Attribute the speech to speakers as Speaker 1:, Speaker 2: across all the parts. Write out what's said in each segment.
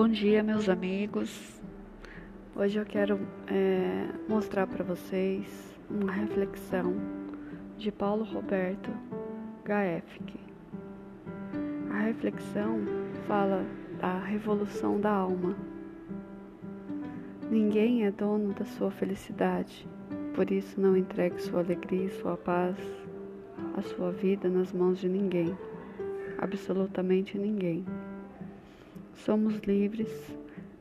Speaker 1: Bom dia, meus amigos. Hoje eu quero é, mostrar para vocês uma reflexão de Paulo Roberto Gaefke. A reflexão fala da revolução da alma. Ninguém é dono da sua felicidade, por isso não entregue sua alegria sua paz, a sua vida nas mãos de ninguém, absolutamente ninguém. Somos livres,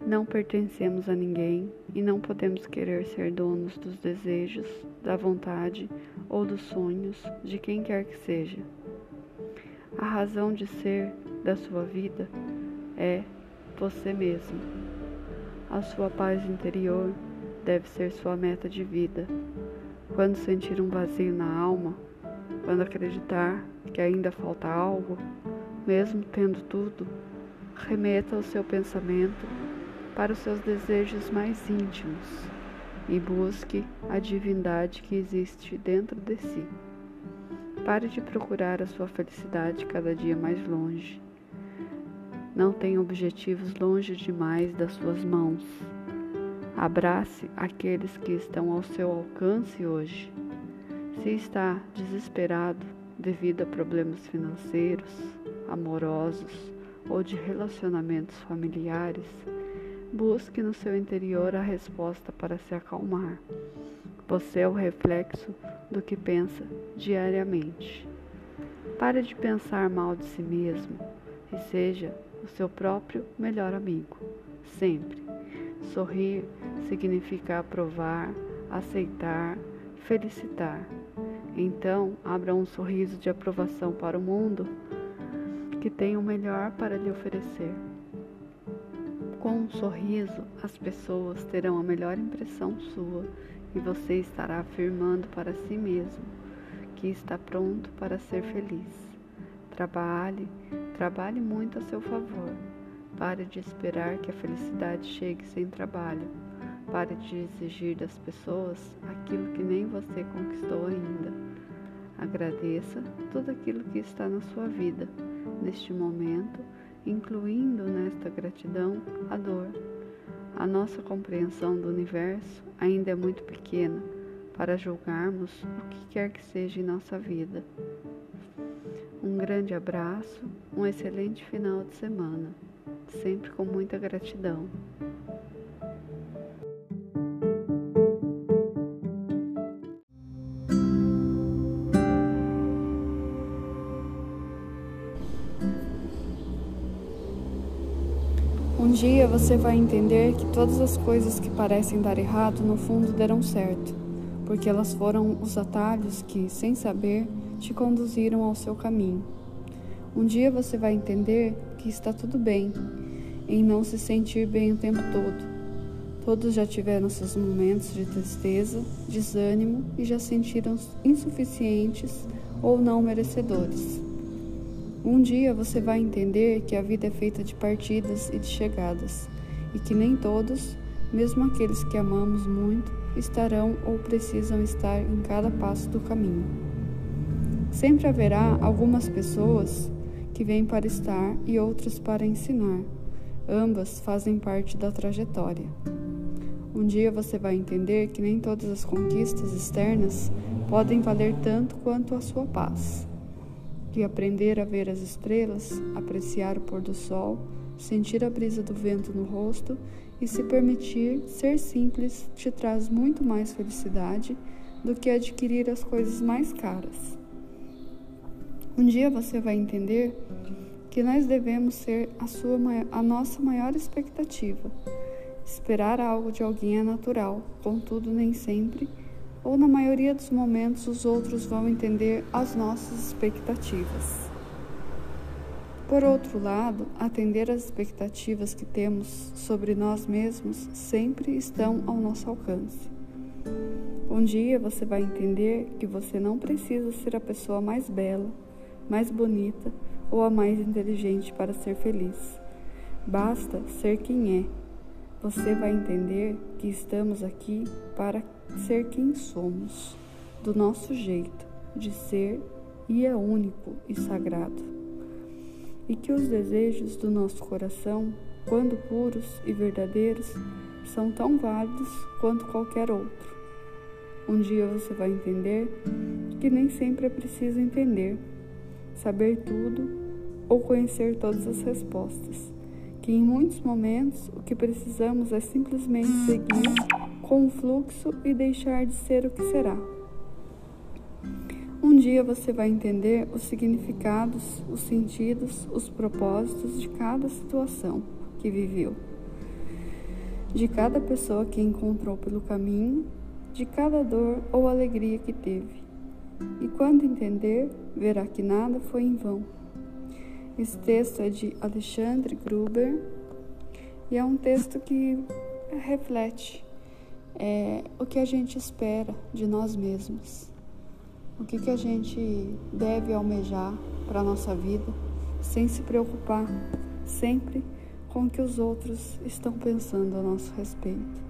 Speaker 1: não pertencemos a ninguém e não podemos querer ser donos dos desejos, da vontade ou dos sonhos de quem quer que seja. A razão de ser da sua vida é você mesmo. A sua paz interior deve ser sua meta de vida. Quando sentir um vazio na alma, quando acreditar que ainda falta algo, mesmo tendo tudo, remeta o seu pensamento para os seus desejos mais íntimos e busque a divindade que existe dentro de si. Pare de procurar a sua felicidade cada dia mais longe. Não tenha objetivos longe demais das suas mãos. Abrace aqueles que estão ao seu alcance hoje. Se está desesperado devido a problemas financeiros, amorosos, ou de relacionamentos familiares, busque no seu interior a resposta para se acalmar. Você é o reflexo do que pensa diariamente. Pare de pensar mal de si mesmo e seja o seu próprio melhor amigo, sempre. Sorrir significa aprovar, aceitar, felicitar. Então, abra um sorriso de aprovação para o mundo que tem o melhor para lhe oferecer. Com um sorriso, as pessoas terão a melhor impressão sua e você estará afirmando para si mesmo que está pronto para ser feliz. Trabalhe, trabalhe muito a seu favor. Pare de esperar que a felicidade chegue sem trabalho. Pare de exigir das pessoas aquilo que nem você conquistou ainda. Agradeça tudo aquilo que está na sua vida neste momento, incluindo nesta gratidão a dor. A nossa compreensão do universo ainda é muito pequena para julgarmos o que quer que seja em nossa vida. Um grande abraço, um excelente final de semana, sempre com muita gratidão. Dia você vai entender que todas as coisas que parecem dar errado no fundo deram certo, porque elas foram os atalhos que, sem saber, te conduziram ao seu caminho. Um dia você vai entender que está tudo bem em não se sentir bem o tempo todo. Todos já tiveram seus momentos de tristeza, desânimo e já sentiram insuficientes ou não merecedores. Um dia você vai entender que a vida é feita de partidas e de chegadas, e que nem todos, mesmo aqueles que amamos muito, estarão ou precisam estar em cada passo do caminho. Sempre haverá algumas pessoas que vêm para estar e outras para ensinar. Ambas fazem parte da trajetória. Um dia você vai entender que nem todas as conquistas externas podem valer tanto quanto a sua paz e aprender a ver as estrelas, apreciar o pôr do sol, sentir a brisa do vento no rosto e se permitir ser simples te traz muito mais felicidade do que adquirir as coisas mais caras. Um dia você vai entender que nós devemos ser a, sua, a nossa maior expectativa. Esperar algo de alguém é natural, contudo, nem sempre ou na maioria dos momentos os outros vão entender as nossas expectativas. Por outro lado, atender às expectativas que temos sobre nós mesmos sempre estão ao nosso alcance. Um dia você vai entender que você não precisa ser a pessoa mais bela, mais bonita ou a mais inteligente para ser feliz. Basta ser quem é. Você vai entender que estamos aqui para ser quem somos, do nosso jeito de ser e é único e sagrado. E que os desejos do nosso coração quando puros e verdadeiros, são tão válidos quanto qualquer outro. Um dia você vai entender que nem sempre é preciso entender, saber tudo ou conhecer todas as respostas. Que em muitos momentos o que precisamos é simplesmente seguir com o fluxo e deixar de ser o que será. Um dia você vai entender os significados, os sentidos, os propósitos de cada situação que viveu, de cada pessoa que encontrou pelo caminho de cada dor ou alegria que teve. E quando entender, verá que nada foi em vão. Esse texto é de Alexandre Gruber e é um texto que reflete é, o que a gente espera de nós mesmos, o que, que a gente deve almejar para a nossa vida, sem se preocupar sempre com o que os outros estão pensando a nosso respeito.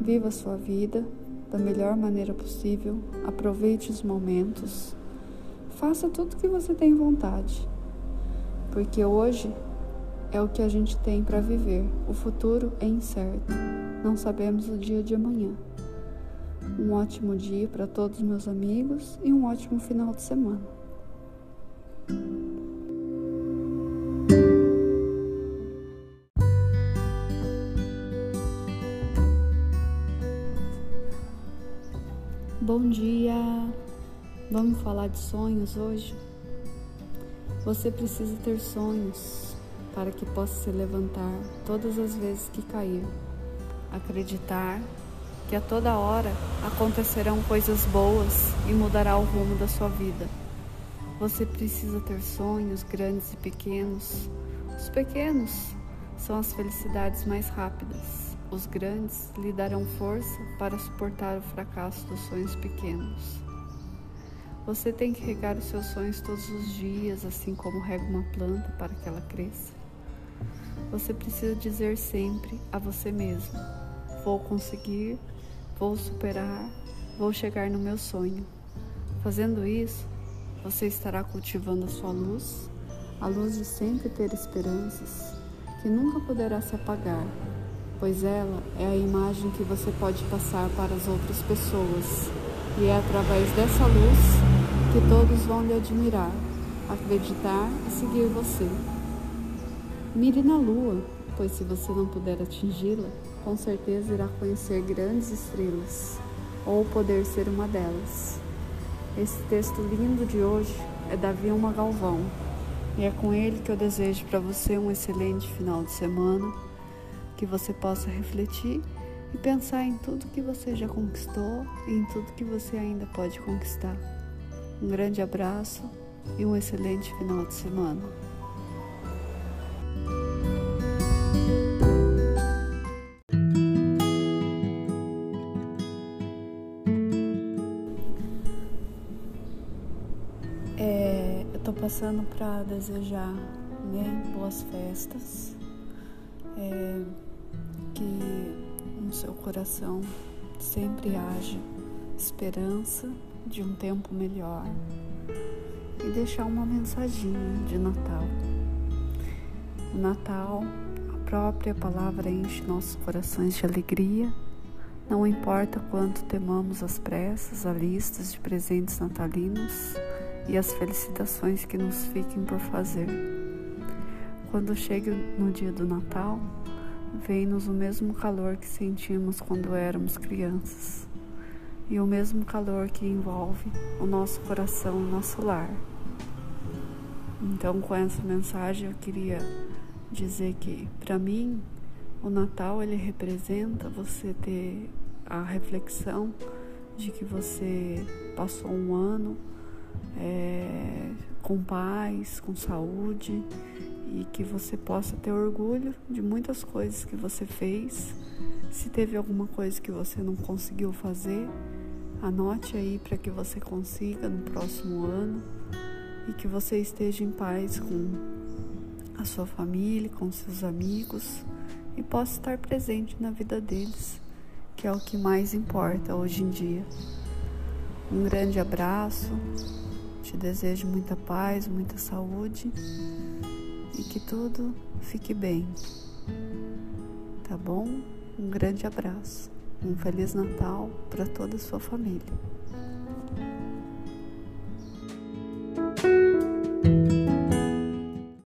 Speaker 1: Viva a sua vida da melhor maneira possível, aproveite os momentos, faça tudo que você tem vontade, porque hoje é o que a gente tem para viver, o futuro é incerto, não sabemos o dia de amanhã. Um ótimo dia para todos meus amigos e um ótimo final de semana. Bom dia! Vamos falar de sonhos hoje? Você precisa ter sonhos para que possa se levantar todas as vezes que cair. Acreditar que a toda hora acontecerão coisas boas e mudará o rumo da sua vida. Você precisa ter sonhos grandes e pequenos. Os pequenos são as felicidades mais rápidas os grandes lhe darão força para suportar o fracasso dos sonhos pequenos. Você tem que regar os seus sonhos todos os dias, assim como rega uma planta para que ela cresça. Você precisa dizer sempre a você mesmo: Vou conseguir, vou superar, vou chegar no meu sonho. Fazendo isso, você estará cultivando a sua luz, a luz de sempre ter esperanças, que nunca poderá se apagar pois ela é a imagem que você pode passar para as outras pessoas, e é através dessa luz que todos vão lhe admirar, acreditar e seguir você. Mire na lua, pois se você não puder atingi-la, com certeza irá conhecer grandes estrelas, ou poder ser uma delas. Esse texto lindo de hoje é da Vilma Galvão, e é com ele que eu desejo para você um excelente final de semana que você possa refletir e pensar em tudo que você já conquistou e em tudo que você ainda pode conquistar. Um grande abraço e um excelente final de semana. Passando para desejar né, boas festas. É, que no seu coração sempre haja esperança de um tempo melhor e deixar uma mensaginha de Natal. O Natal, a própria palavra enche nossos corações de alegria. Não importa quanto temamos as pressas, as listas de presentes natalinos e as felicitações que nos fiquem por fazer. Quando chega no dia do Natal, vem-nos o mesmo calor que sentimos quando éramos crianças e o mesmo calor que envolve o nosso coração, o nosso lar. Então, com essa mensagem, eu queria dizer que, para mim, o Natal ele representa você ter a reflexão de que você passou um ano é, com paz, com saúde e que você possa ter orgulho de muitas coisas que você fez. Se teve alguma coisa que você não conseguiu fazer, anote aí para que você consiga no próximo ano e que você esteja em paz com a sua família, com seus amigos e possa estar presente na vida deles, que é o que mais importa hoje em dia. Um grande abraço, te desejo muita paz, muita saúde e que tudo fique bem. Tá bom? Um grande abraço. Um Feliz Natal para toda a sua família.